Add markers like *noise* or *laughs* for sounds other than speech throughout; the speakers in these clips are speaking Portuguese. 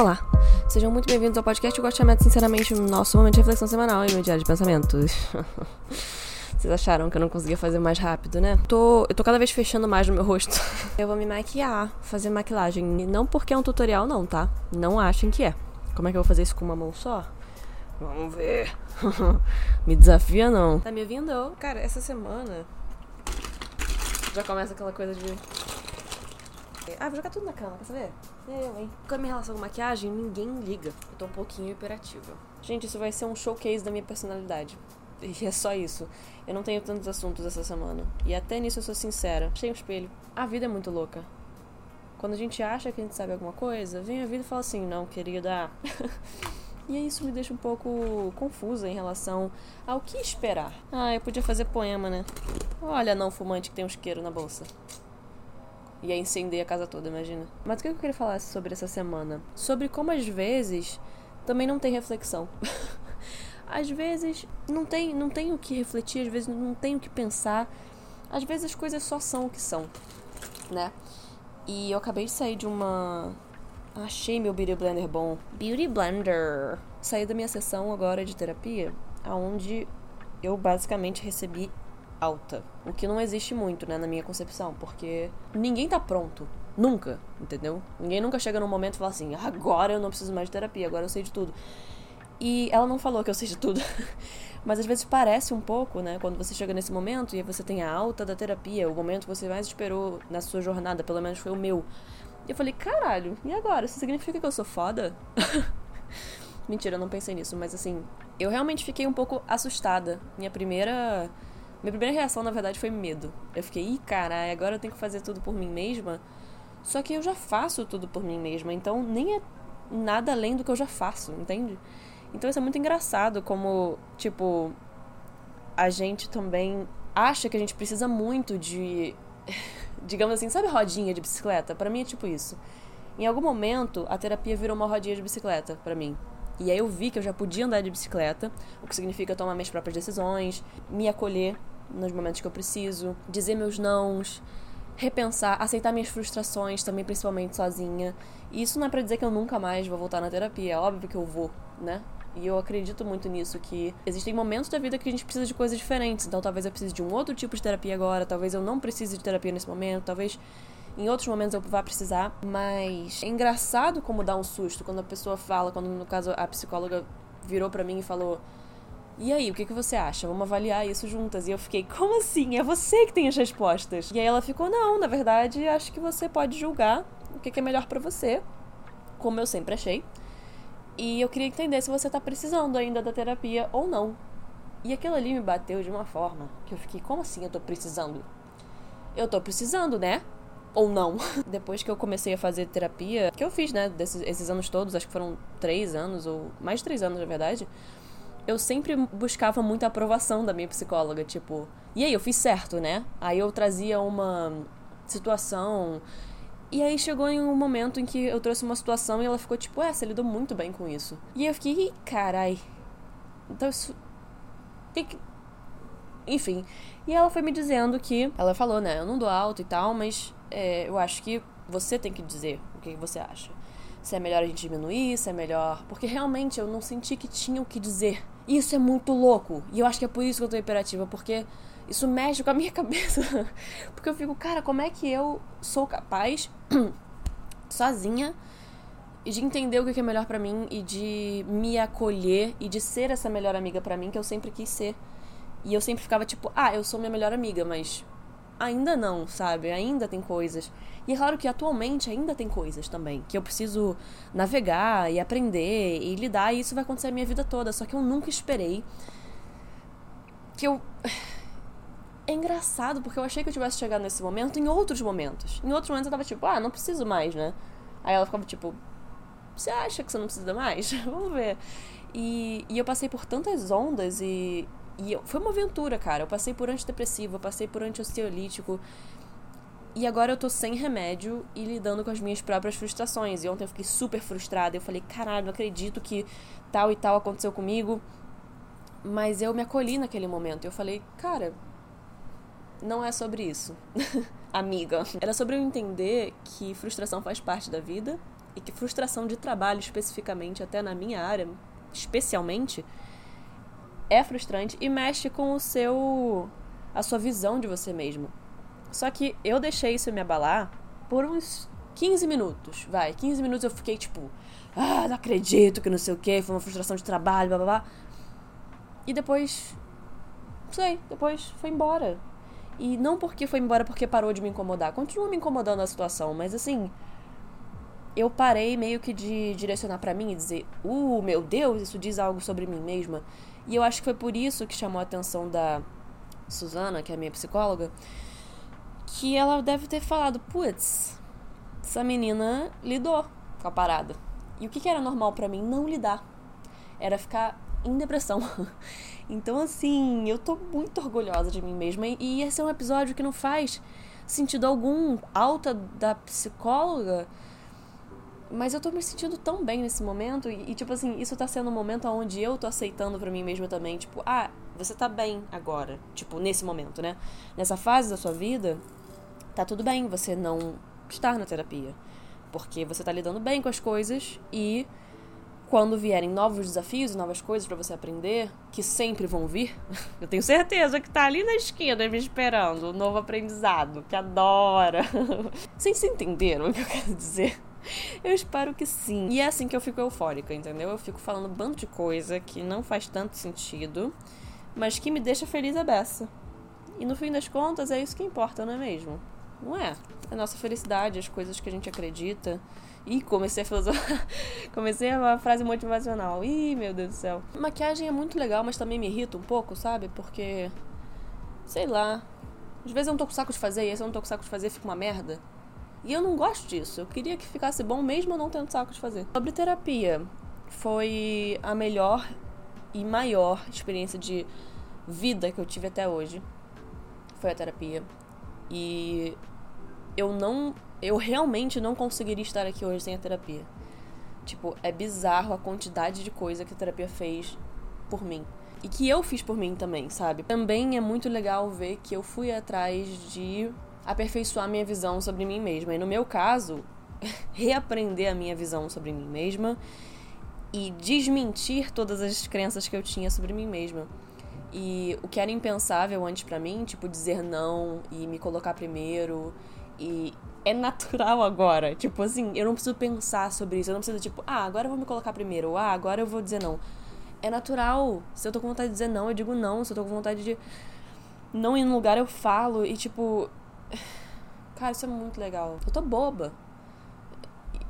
Olá, sejam muito bem-vindos ao podcast Eu sinceramente nosso momento de reflexão semanal e meu diário de pensamentos. *laughs* Vocês acharam que eu não conseguia fazer mais rápido, né? Tô, eu tô cada vez fechando mais no meu rosto. *laughs* Eu vou me maquiar, fazer maquilagem. Não porque é um tutorial, não, tá? Não achem que é. Como é que eu vou fazer isso com uma mão só? Vamos ver. *laughs* me desafia, não. Tá me ouvindo? Cara, essa semana já começa aquela coisa de ah, vou jogar tudo na cama, quer saber? Eu, hein? Com a minha relação com maquiagem, ninguém liga. Eu tô um pouquinho hiperativa. Gente, isso vai ser um showcase da minha personalidade. E é só isso. Eu não tenho tantos assuntos essa semana. E até nisso eu sou sincera. Achei um espelho. A vida é muito louca. Quando a gente acha que a gente sabe alguma coisa, vem a vida e fala assim: não, querida. *laughs* e isso me deixa um pouco confusa em relação ao que esperar. Ah, eu podia fazer poema, né? Olha, não fumante que tem um isqueiro na bolsa. Ia incender a casa toda, imagina. Mas o que eu queria falar sobre essa semana? Sobre como às vezes também não tem reflexão. *laughs* às vezes não tem, não tem o que refletir, às vezes não tem o que pensar. Às vezes as coisas só são o que são, né? E eu acabei de sair de uma. Achei meu Beauty Blender bom. Beauty Blender! Saí da minha sessão agora de terapia, aonde eu basicamente recebi alta. O que não existe muito, né, na minha concepção, porque ninguém tá pronto. Nunca, entendeu? Ninguém nunca chega num momento e fala assim: agora eu não preciso mais de terapia, agora eu sei de tudo. E ela não falou que eu sei de tudo. *laughs* Mas às vezes parece um pouco, né? Quando você chega nesse momento e você tem a alta da terapia, o momento que você mais esperou na sua jornada, pelo menos foi o meu. E eu falei, caralho, e agora? Isso significa que eu sou foda? *laughs* Mentira, eu não pensei nisso, mas assim, eu realmente fiquei um pouco assustada. Minha primeira minha primeira reação, na verdade, foi medo. Eu fiquei, ih, caralho, agora eu tenho que fazer tudo por mim mesma. Só que eu já faço tudo por mim mesma, então nem é nada além do que eu já faço, entende? Então isso é muito engraçado como, tipo, a gente também acha que a gente precisa muito de *laughs* digamos assim, sabe rodinha de bicicleta? Para mim é tipo isso. Em algum momento a terapia virou uma rodinha de bicicleta para mim. E aí eu vi que eu já podia andar de bicicleta, o que significa tomar minhas próprias decisões, me acolher nos momentos que eu preciso, dizer meus nãos, repensar, aceitar minhas frustrações também, principalmente sozinha. E isso não é para dizer que eu nunca mais vou voltar na terapia, é óbvio que eu vou, né? E eu acredito muito nisso, que existem momentos da vida que a gente precisa de coisas diferentes. Então talvez eu precise de um outro tipo de terapia agora, talvez eu não precise de terapia nesse momento, talvez em outros momentos eu vá precisar, mas é engraçado como dá um susto quando a pessoa fala, quando no caso a psicóloga virou para mim e falou: "E aí, o que que você acha? Vamos avaliar isso juntas". E eu fiquei: "Como assim? É você que tem as respostas". E aí ela ficou: "Não, na verdade, acho que você pode julgar o que que é melhor para você", como eu sempre achei. E eu queria entender se você tá precisando ainda da terapia ou não. E aquilo ali me bateu de uma forma que eu fiquei: "Como assim eu tô precisando?" Eu tô precisando, né? ou não. *laughs* Depois que eu comecei a fazer terapia, que eu fiz, né, desses esses anos todos, acho que foram três anos, ou mais de três anos, na verdade, eu sempre buscava muita aprovação da minha psicóloga, tipo, e aí, eu fiz certo, né? Aí eu trazia uma situação. E aí chegou em um momento em que eu trouxe uma situação e ela ficou tipo, é, você lidou muito bem com isso. E eu fiquei, carai. Então isso. Tem que. Enfim. E ela foi me dizendo que. Ela falou, né? Eu não dou alto e tal, mas é, eu acho que você tem que dizer o que você acha. Se é melhor a gente diminuir, se é melhor. Porque realmente eu não senti que tinha o que dizer. Isso é muito louco. E eu acho que é por isso que eu tô imperativa, porque isso mexe com a minha *laughs* cabeça. porque eu fico, cara, como é que eu sou capaz, *clears throat* sozinha, de entender o que é melhor para mim e de me acolher e de ser essa melhor amiga para mim que eu sempre quis ser. E eu sempre ficava tipo, ah, eu sou minha melhor amiga, mas ainda não, sabe? Ainda tem coisas. E é claro que atualmente ainda tem coisas também que eu preciso navegar e aprender e lidar, e isso vai acontecer a minha vida toda. Só que eu nunca esperei que eu. *sighs* É engraçado, porque eu achei que eu tivesse chegado nesse momento em outros momentos. Em outros momentos eu tava tipo, ah, não preciso mais, né? Aí ela ficava tipo, você acha que você não precisa mais? *laughs* Vamos ver. E, e eu passei por tantas ondas e, e foi uma aventura, cara. Eu passei por antidepressivo, eu passei por antiociolítico. E agora eu tô sem remédio e lidando com as minhas próprias frustrações. E ontem eu fiquei super frustrada. Eu falei, caralho, não acredito que tal e tal aconteceu comigo. Mas eu me acolhi naquele momento. Eu falei, cara, não é sobre isso. *laughs* Amiga. Era sobre eu entender que frustração faz parte da vida e que frustração de trabalho, especificamente, até na minha área, especialmente, é frustrante e mexe com o seu. a sua visão de você mesmo. Só que eu deixei isso me abalar por uns 15 minutos, vai. 15 minutos eu fiquei tipo, ah, não acredito que não sei o que, foi uma frustração de trabalho, blá blá blá. E depois, não sei, depois foi embora. E não porque foi embora porque parou de me incomodar. Continua me incomodando a situação, mas assim, eu parei meio que de direcionar para mim e dizer, uh, meu Deus, isso diz algo sobre mim mesma. E eu acho que foi por isso que chamou a atenção da Suzana, que é a minha psicóloga, que ela deve ter falado, putz, essa menina lidou com a parada. E o que, era normal para mim? Não lidar. Era ficar em depressão. *laughs* Então, assim, eu tô muito orgulhosa de mim mesma. E esse é um episódio que não faz sentido algum. Alta da psicóloga mas eu tô me sentindo tão bem nesse momento e, e, tipo assim, isso tá sendo um momento onde eu tô aceitando para mim mesma também, tipo, ah, você tá bem agora, tipo, nesse momento, né? Nessa fase da sua vida, tá tudo bem você não estar na terapia, porque você tá lidando bem com as coisas e quando vierem novos desafios e novas coisas para você aprender, que sempre vão vir, *laughs* eu tenho certeza que tá ali na esquina me esperando o um novo aprendizado, que adora. *laughs* Vocês entenderam o que eu quero dizer? Eu espero que sim. E é assim que eu fico eufórica, entendeu? Eu fico falando um bando de coisa que não faz tanto sentido, mas que me deixa feliz a beça. E no fim das contas é isso que importa, não é mesmo? Não é? A nossa felicidade, as coisas que a gente acredita. Ih, comecei a filosofar. *laughs* comecei a frase motivacional. Ih, meu Deus do céu. Maquiagem é muito legal, mas também me irrita um pouco, sabe? Porque. Sei lá. Às vezes eu não tô com saco de fazer e esse eu não tô com saco de fazer fica uma merda. E eu não gosto disso. Eu queria que ficasse bom mesmo eu não tendo saco de fazer. Sobre terapia, foi a melhor e maior experiência de vida que eu tive até hoje. Foi a terapia. E eu não. Eu realmente não conseguiria estar aqui hoje sem a terapia. Tipo, é bizarro a quantidade de coisa que a terapia fez por mim. E que eu fiz por mim também, sabe? Também é muito legal ver que eu fui atrás de aperfeiçoar minha visão sobre mim mesma. E no meu caso, *laughs* reaprender a minha visão sobre mim mesma e desmentir todas as crenças que eu tinha sobre mim mesma. E o que era impensável antes para mim, tipo dizer não e me colocar primeiro e é natural agora. Tipo assim, eu não preciso pensar sobre isso, eu não preciso tipo, ah, agora eu vou me colocar primeiro, ah, agora eu vou dizer não. É natural. Se eu tô com vontade de dizer não, eu digo não. Se eu tô com vontade de não ir no lugar, eu falo. E tipo, Cara, isso é muito legal. Eu tô boba.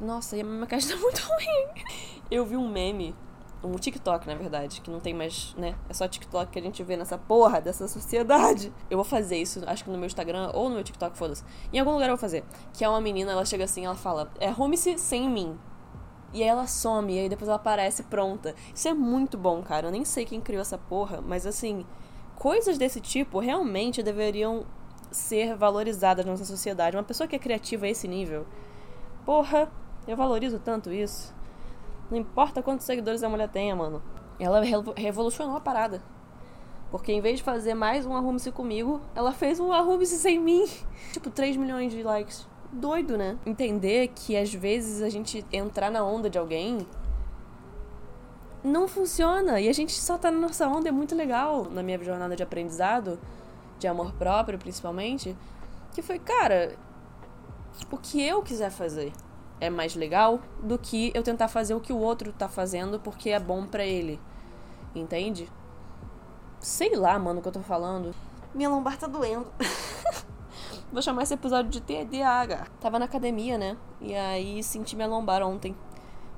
Nossa, e a minha maquiagem *laughs* tá muito ruim. Eu vi um meme, um TikTok, na verdade, que não tem mais, né? É só TikTok que a gente vê nessa porra dessa sociedade. Eu vou fazer isso, acho que no meu Instagram ou no meu TikTok, foda-se. Em algum lugar eu vou fazer. Que é uma menina, ela chega assim, ela fala: É, arrume-se sem mim. E aí ela some, e aí depois ela aparece pronta. Isso é muito bom, cara. Eu nem sei quem criou essa porra, mas assim, coisas desse tipo realmente deveriam ser valorizada na nossa sociedade. Uma pessoa que é criativa a esse nível, porra, eu valorizo tanto isso. Não importa quantos seguidores a mulher tenha, mano. Ela revolucionou a parada. Porque em vez de fazer mais um arrume-se comigo, ela fez um arrume-se sem mim. *laughs* Tipo, 3 milhões de likes. Doido, né? Entender que às vezes a gente entrar na onda de alguém não funciona. E a gente só tá na nossa onda, é muito legal. Na minha jornada de aprendizado, de amor próprio, principalmente, que foi, cara, o que eu quiser fazer é mais legal do que eu tentar fazer o que o outro tá fazendo porque é bom para ele. Entende? Sei lá, mano, o que eu tô falando. Minha lombar tá doendo. *laughs* Vou chamar esse episódio de TDAH. Tava na academia, né? E aí senti minha lombar ontem.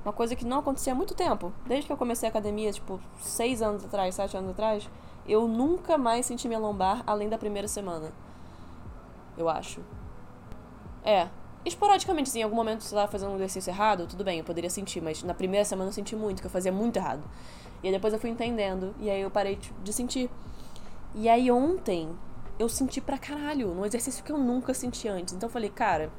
Uma coisa que não acontecia há muito tempo. Desde que eu comecei a academia, tipo, seis anos atrás, sete anos atrás eu nunca mais senti minha lombar além da primeira semana. Eu acho. É. Esporadicamente, sim, em algum momento você tava fazendo um exercício errado, tudo bem, eu poderia sentir, mas na primeira semana eu senti muito, que eu fazia muito errado. E aí depois eu fui entendendo, e aí eu parei de sentir. E aí ontem eu senti pra caralho, num exercício que eu nunca senti antes. Então eu falei, cara,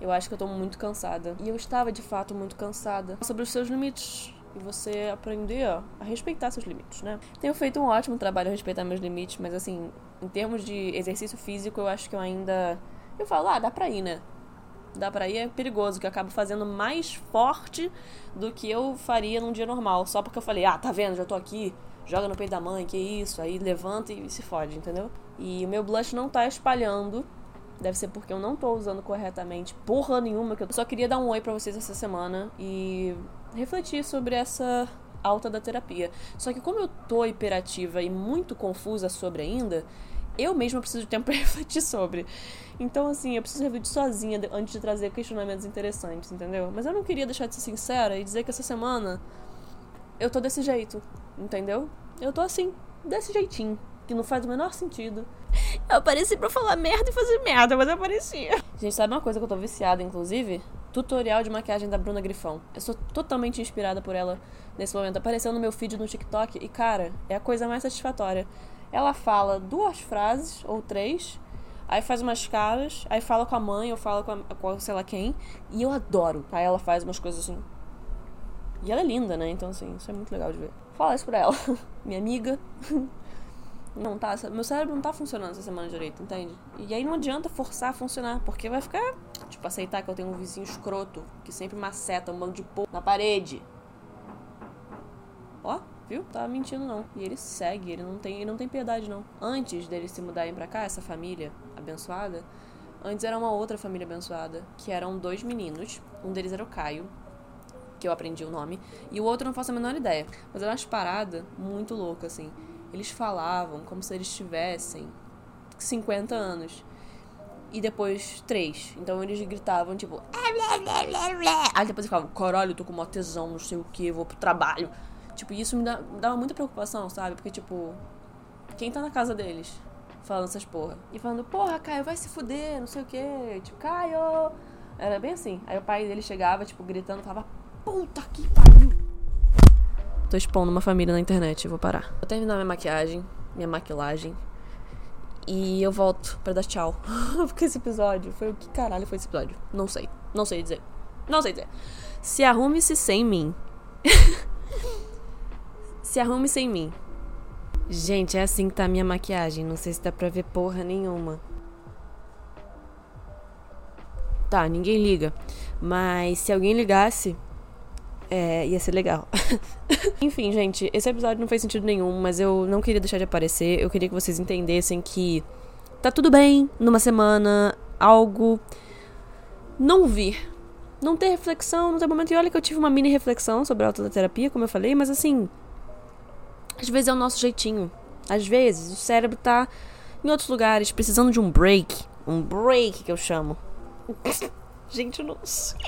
eu acho que eu tô muito cansada. E eu estava de fato muito cansada. Sobre os seus limites e você aprender a respeitar seus limites, né? Tenho feito um ótimo trabalho a respeitar meus limites, mas assim, em termos de exercício físico, eu acho que eu ainda. Eu falo, ah, dá pra ir, né? dá pra ir, é perigoso, que eu acabo fazendo mais forte do que eu faria num dia normal. Só porque eu falei, ah, tá vendo, já tô aqui, joga no peito da mãe, que isso, aí levanta e se fode, entendeu? E o meu blush não tá espalhando. Deve ser porque eu não tô usando corretamente porra nenhuma. Que eu só queria dar um oi pra vocês essa semana e refletir sobre essa alta da terapia. Só que como eu tô hiperativa e muito confusa sobre ainda, eu mesma preciso de tempo *laughs* pra refletir sobre. Então, assim, eu preciso refletir sozinha antes de trazer questionamentos interessantes, entendeu? Mas eu não queria deixar de ser sincera e dizer que essa semana eu tô desse jeito, entendeu? Eu tô assim, desse jeitinho, que não faz o menor sentido. Eu apareci pra falar merda e fazer merda, mas eu aparecia. Gente, sabe uma coisa que eu tô viciada, inclusive? Tutorial de maquiagem da Bruna Grifão. Eu sou totalmente inspirada por ela nesse momento. Apareceu no meu feed no TikTok e, cara, é a coisa mais satisfatória. Ela fala duas frases ou três, aí faz umas caras, aí fala com a mãe ou fala com, a, com sei lá quem, e eu adoro. Aí ela faz umas coisas assim. E ela é linda, né? Então, assim, isso é muito legal de ver. Fala isso pra ela. *laughs* Minha amiga. *laughs* Não tá, meu cérebro não tá funcionando essa semana direito, entende? E aí não adianta forçar a funcionar, porque vai ficar, tipo, aceitar que eu tenho um vizinho escroto que sempre maceta um bando de porra na parede. Ó, viu? Tá mentindo não. E ele segue, ele não tem, ele não tem piedade não. Antes deles se mudarem para cá, essa família abençoada, antes era uma outra família abençoada, que eram dois meninos. Um deles era o Caio, que eu aprendi o nome, e o outro eu não faço a menor ideia. Mas era umas paradas muito loucas, assim. Eles falavam como se eles tivessem 50 anos. E depois três. Então eles gritavam, tipo. Aí depois falavam, caralho, tô com uma tesão, não sei o que, vou pro trabalho. Tipo, isso me, dá, me dava muita preocupação, sabe? Porque, tipo, quem tá na casa deles falando essas porra? E falando, porra, Caio, vai se fuder, não sei o quê. Tipo, Caio! Era bem assim. Aí o pai dele chegava, tipo, gritando, falava, puta que pariu! Tô expondo uma família na internet, vou parar. Vou terminar minha maquiagem, minha maquilagem. E eu volto pra dar tchau. *laughs* Porque esse episódio foi o que caralho foi esse episódio? Não sei. Não sei dizer. Não sei dizer. Se arrume-se sem mim. *laughs* Se arrume sem mim. Gente, é assim que tá a minha maquiagem. Não sei se dá pra ver porra nenhuma. Tá, ninguém liga. Mas se alguém ligasse, é, ia ser legal. *laughs* Enfim, gente, esse episódio não fez sentido nenhum, mas eu não queria deixar de aparecer. Eu queria que vocês entendessem que tá tudo bem numa semana algo não vir. Não ter reflexão, não ter momento. E olha que eu tive uma mini reflexão sobre a autoterapia, como eu falei, mas assim, às vezes é o nosso jeitinho. Às vezes o cérebro tá em outros lugares, precisando de um break. Um break que eu chamo. *laughs* Gente, eu não sei.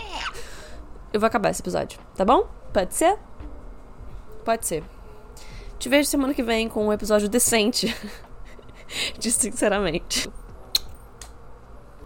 Eu vou acabar esse episódio, tá bom? Pode ser? Pode ser. Te vejo semana que vem com um episódio decente. *laughs* de sinceramente.